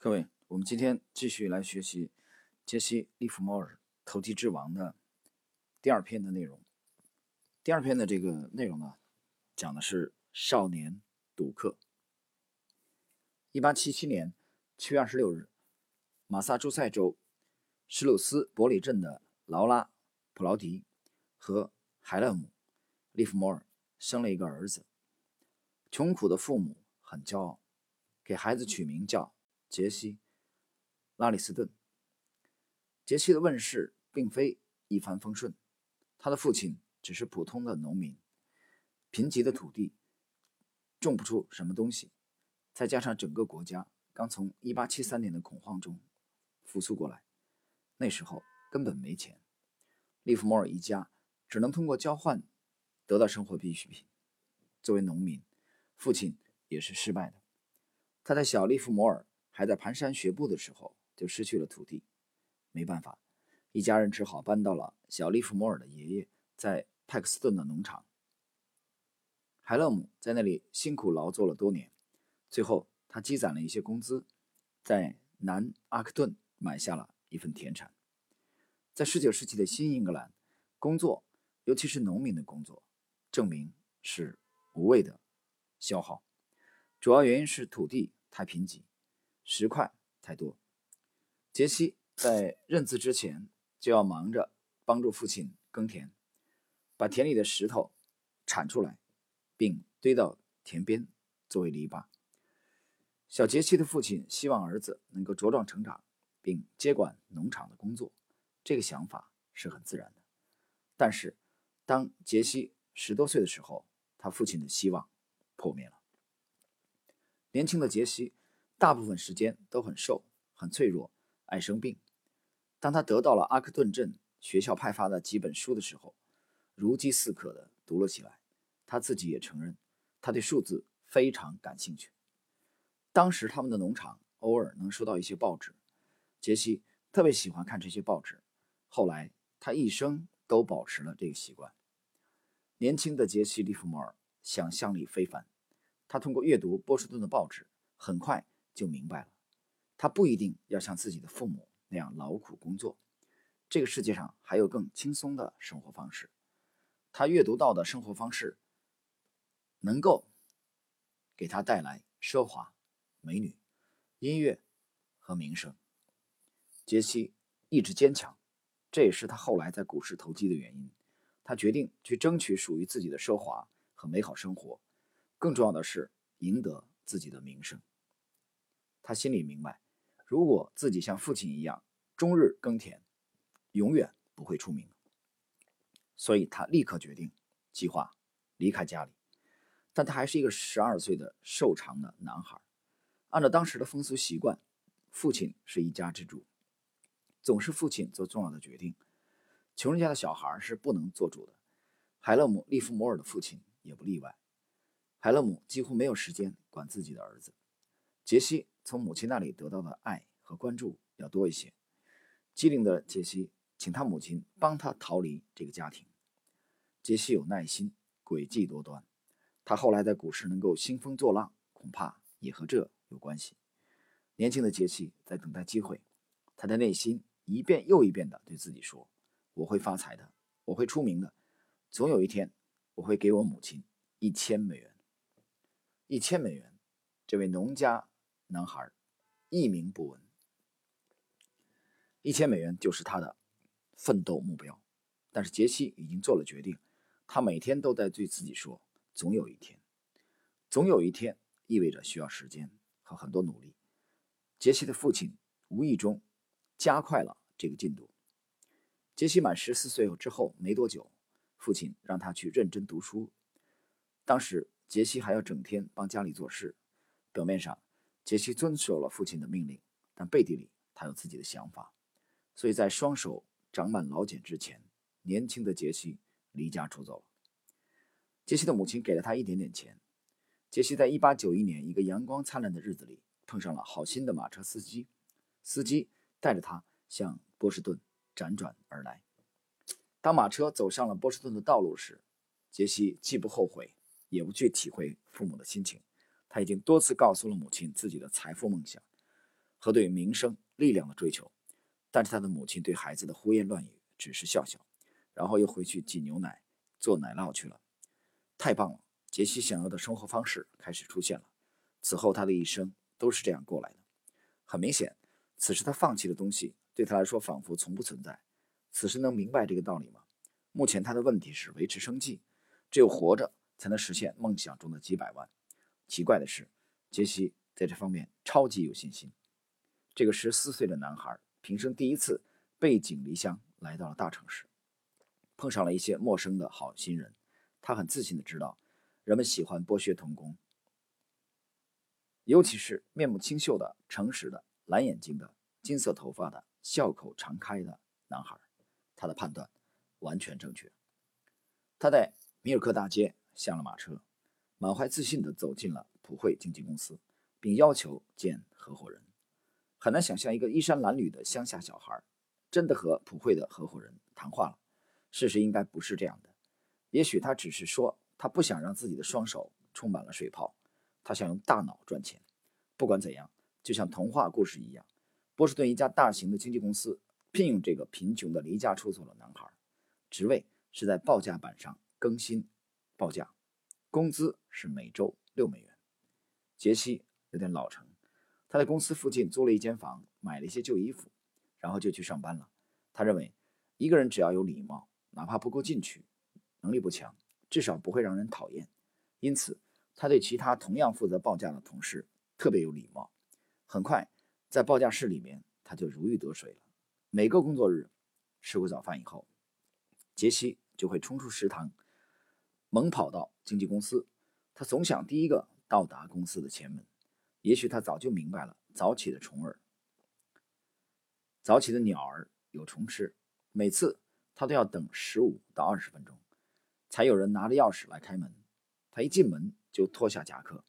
各位，我们今天继续来学习杰西·利弗莫尔《投机之王》的第二篇的内容。第二篇的这个内容呢，讲的是少年赌客。一八七七年七月二十六日，马萨诸塞州施鲁斯伯里镇的劳拉·普劳迪和海勒姆·利弗莫尔生了一个儿子。穷苦的父母很骄傲，给孩子取名叫。杰西·拉里斯顿。杰西的问世并非一帆风顺，他的父亲只是普通的农民，贫瘠的土地种不出什么东西，再加上整个国家刚从1873年的恐慌中复苏过来，那时候根本没钱，利弗莫尔一家只能通过交换得到生活必需品。作为农民，父亲也是失败的。他在小利弗摩尔。还在蹒跚学步的时候，就失去了土地。没办法，一家人只好搬到了小利弗摩尔的爷爷在派克斯顿的农场。海勒姆在那里辛苦劳作了多年，最后他积攒了一些工资，在南阿克顿买下了一份田产。在19世纪的新英格兰，工作，尤其是农民的工作，证明是无谓的消耗，主要原因是土地太贫瘠。石块太多，杰西在认字之前就要忙着帮助父亲耕田，把田里的石头铲出来，并堆到田边作为篱笆。小杰西的父亲希望儿子能够茁壮成长，并接管农场的工作，这个想法是很自然的。但是，当杰西十多岁的时候，他父亲的希望破灭了。年轻的杰西。大部分时间都很瘦，很脆弱，爱生病。当他得到了阿克顿镇学校派发的几本书的时候，如饥似渴地读了起来。他自己也承认，他对数字非常感兴趣。当时他们的农场偶尔能收到一些报纸，杰西特别喜欢看这些报纸。后来他一生都保持了这个习惯。年轻的杰西·利弗莫尔想象力非凡，他通过阅读波士顿的报纸，很快。就明白了，他不一定要像自己的父母那样劳苦工作，这个世界上还有更轻松的生活方式。他阅读到的生活方式，能够给他带来奢华、美女、音乐和名声。杰西意志坚强，这也是他后来在股市投机的原因。他决定去争取属于自己的奢华和美好生活，更重要的是赢得自己的名声。他心里明白，如果自己像父亲一样终日耕田，永远不会出名。所以他立刻决定计划离开家里。但他还是一个十二岁的瘦长的男孩。按照当时的风俗习惯，父亲是一家之主，总是父亲做重要的决定。穷人家的小孩是不能做主的。海勒姆·利弗摩尔的父亲也不例外。海勒姆几乎没有时间管自己的儿子杰西。从母亲那里得到的爱和关注要多一些。机灵的杰西请他母亲帮他逃离这个家庭。杰西有耐心，诡计多端。他后来在股市能够兴风作浪，恐怕也和这有关系。年轻的杰西在等待机会，他的内心一遍又一遍地对自己说：“我会发财的，我会出名的，总有一天我会给我母亲一千美元。”一千美元，这位农家。男孩一鸣不闻，一千美元就是他的奋斗目标。但是杰西已经做了决定，他每天都在对自己说：“总有一天，总有一天。”意味着需要时间和很多努力。杰西的父亲无意中加快了这个进度。杰西满十四岁之后没多久，父亲让他去认真读书。当时杰西还要整天帮家里做事，表面上。杰西遵守了父亲的命令，但背地里他有自己的想法，所以在双手长满老茧之前，年轻的杰西离家出走了。杰西的母亲给了他一点点钱。杰西在1891年一个阳光灿烂的日子里碰上了好心的马车司机，司机带着他向波士顿辗转而来。当马车走上了波士顿的道路时，杰西既不后悔，也不去体会父母的心情。他已经多次告诉了母亲自己的财富梦想。和对名声、力量的追求。但是他的母亲对孩子的胡言乱语只是笑笑，然后又回去挤牛奶、做奶酪去了。太棒了！杰西想要的生活方式开始出现了。此后他的一生都是这样过来的。很明显，此时他放弃的东西对他来说仿佛从不存在。此时能明白这个道理吗？目前他的问题是维持生计，只有活着才能实现梦想中的几百万。奇怪的是，杰西在这方面超级有信心。这个十四岁的男孩平生第一次背井离乡来到了大城市，碰上了一些陌生的好心人。他很自信的知道，人们喜欢剥削童工，尤其是面目清秀的、诚实的、蓝眼睛的、金色头发的、笑口常开的男孩。他的判断完全正确。他在米尔克大街下了马车，满怀自信地走进了普惠经纪公司，并要求见合伙人。很难想象一个衣衫褴褛的乡下小孩真的和普惠的合伙人谈话了。事实应该不是这样的。也许他只是说他不想让自己的双手充满了水泡，他想用大脑赚钱。不管怎样，就像童话故事一样，波士顿一家大型的经纪公司。聘用这个贫穷的离家出走的男孩，职位是在报价板上更新报价，工资是每周六美元。杰西有点老成，他在公司附近租了一间房，买了一些旧衣服，然后就去上班了。他认为，一个人只要有礼貌，哪怕不够进取，能力不强，至少不会让人讨厌。因此，他对其他同样负责报价的同事特别有礼貌。很快，在报价室里面，他就如鱼得水了。每个工作日，吃过早饭以后，杰西就会冲出食堂，猛跑到经纪公司。他总想第一个到达公司的前门。也许他早就明白了，早起的虫儿，早起的鸟儿有虫吃。每次他都要等十五到二十分钟，才有人拿着钥匙来开门。他一进门就脱下夹克，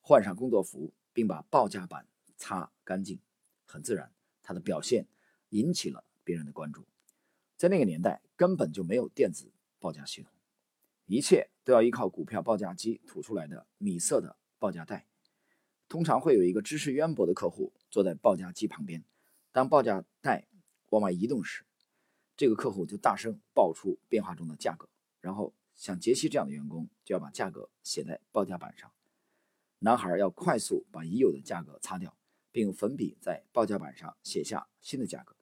换上工作服，并把报价板擦干净。很自然，他的表现。引起了别人的关注。在那个年代，根本就没有电子报价系统，一切都要依靠股票报价机吐出来的米色的报价带。通常会有一个知识渊博的客户坐在报价机旁边，当报价带往外移动时，这个客户就大声报出变化中的价格，然后像杰西这样的员工就要把价格写在报价板上。男孩要快速把已有的价格擦掉，并用粉笔在报价板上写下新的价格。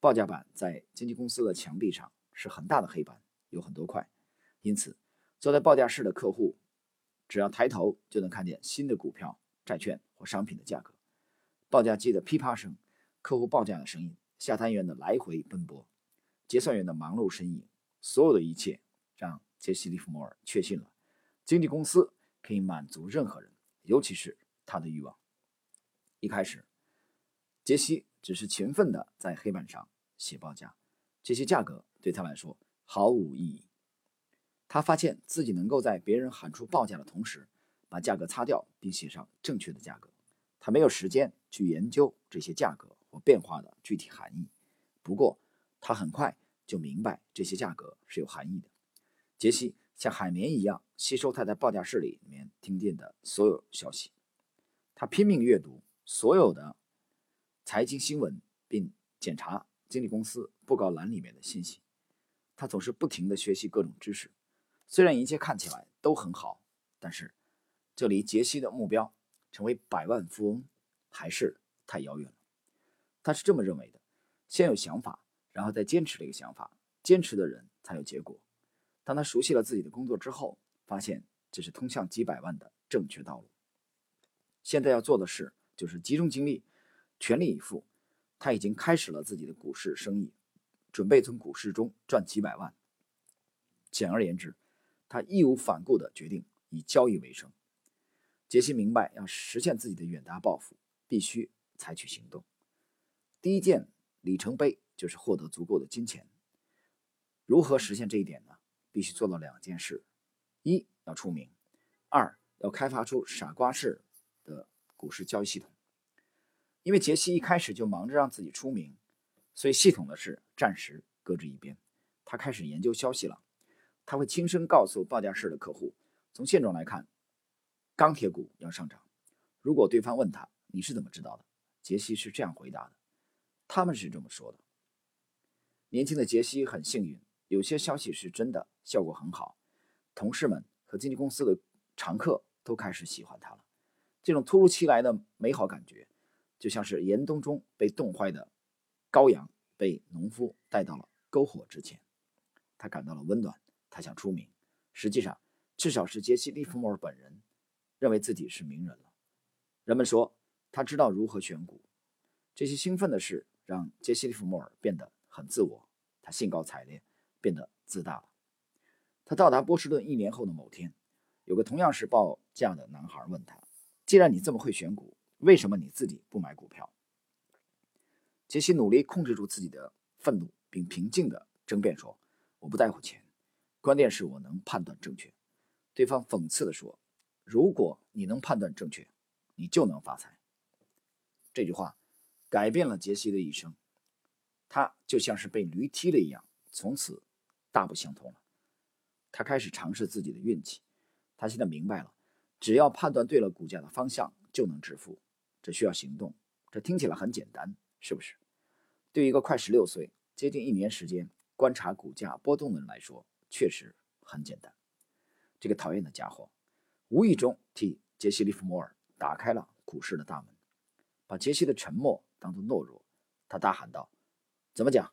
报价板在经纪公司的墙壁上是很大的黑板，有很多块，因此坐在报价室的客户只要抬头就能看见新的股票、债券或商品的价格。报价机的噼啪声、客户报价的声音、下单员的来回奔波、结算员的忙碌身影，所有的一切让杰西·利弗莫尔确信了经纪公司可以满足任何人，尤其是他的欲望。一开始，杰西只是勤奋地在黑板上。写报价，这些价格对他来说毫无意义。他发现自己能够在别人喊出报价的同时，把价格擦掉并写上正确的价格。他没有时间去研究这些价格或变化的具体含义。不过，他很快就明白这些价格是有含义的。杰西像海绵一样吸收他在报价室里面听见的所有消息。他拼命阅读所有的财经新闻，并检查。经纪公司布告栏里面的信息，他总是不停地学习各种知识。虽然一切看起来都很好，但是这离杰西的目标成为百万富翁还是太遥远了。他是这么认为的：先有想法，然后再坚持这个想法，坚持的人才有结果。当他熟悉了自己的工作之后，发现这是通向几百万的正确道路。现在要做的事就是集中精力，全力以赴。他已经开始了自己的股市生意，准备从股市中赚几百万。简而言之，他义无反顾地决定以交易为生。杰西明白，要实现自己的远大抱负，必须采取行动。第一件里程碑就是获得足够的金钱。如何实现这一点呢？必须做到两件事：一要出名，二要开发出傻瓜式的股市交易系统。因为杰西一开始就忙着让自己出名，所以系统的事暂时搁置一边。他开始研究消息了。他会轻声告诉报价室的客户：“从现状来看，钢铁股要上涨。”如果对方问他：“你是怎么知道的？”杰西是这样回答的：“他们是这么说的。”年轻的杰西很幸运，有些消息是真的，效果很好，同事们和经纪公司的常客都开始喜欢他了。这种突如其来的美好感觉，就像是严冬中被冻坏的羔羊被农夫带到了篝火之前，他感到了温暖。他想出名，实际上，至少是杰西·利弗莫尔本人认为自己是名人了。人们说他知道如何选股。这些兴奋的事让杰西·利弗莫尔变得很自我，他兴高采烈，变得自大了。他到达波士顿一年后的某天，有个同样是报价的男孩问他：“既然你这么会选股，为什么你自己不买股票？”杰西努力控制住自己的愤怒，并平静地争辩说：“我不在乎钱。”关键是我能判断正确。对方讽刺地说：“如果你能判断正确，你就能发财。”这句话改变了杰西的一生，他就像是被驴踢了一样，从此大不相同了。他开始尝试自己的运气。他现在明白了，只要判断对了股价的方向，就能致富。这需要行动。这听起来很简单，是不是？对于一个快十六岁、接近一年时间观察股价波动的人来说，确实很简单，这个讨厌的家伙无意中替杰西·利弗莫尔打开了股市的大门，把杰西的沉默当作懦弱。他大喊道：“怎么讲？”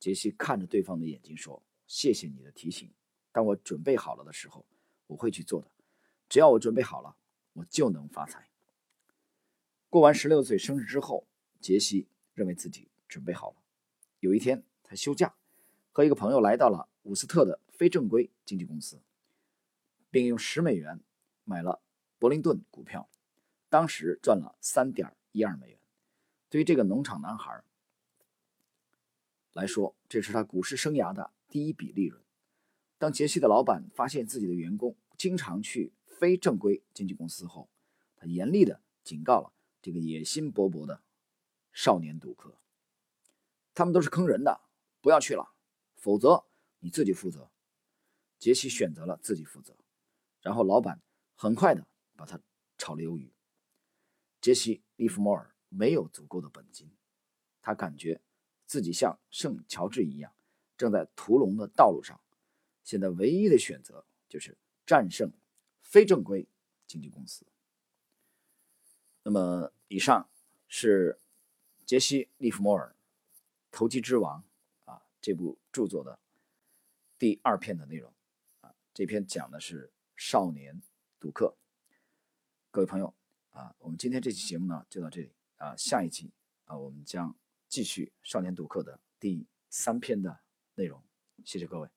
杰西看着对方的眼睛说：“谢谢你的提醒。当我准备好了的时候，我会去做的。只要我准备好了，我就能发财。”过完十六岁生日之后，杰西认为自己准备好了。有一天，他休假，和一个朋友来到了。伍斯特的非正规经纪公司，并用十美元买了伯林顿股票，当时赚了三点一二美元。对于这个农场男孩来说，这是他股市生涯的第一笔利润。当杰西的老板发现自己的员工经常去非正规经纪公司后，他严厉的警告了这个野心勃勃的少年赌客：“他们都是坑人的，不要去了，否则。”你自己负责。杰西选择了自己负责，然后老板很快的把他炒了鱿鱼。杰西·利弗莫尔没有足够的本金，他感觉自己像圣乔治一样，正在屠龙的道路上。现在唯一的选择就是战胜非正规经纪公司。那么，以上是杰西·利弗莫尔《投机之王》啊这部著作的。第二篇的内容，啊，这篇讲的是少年赌客。各位朋友，啊，我们今天这期节目呢就到这里，啊，下一期啊我们将继续少年赌客的第三篇的内容。谢谢各位。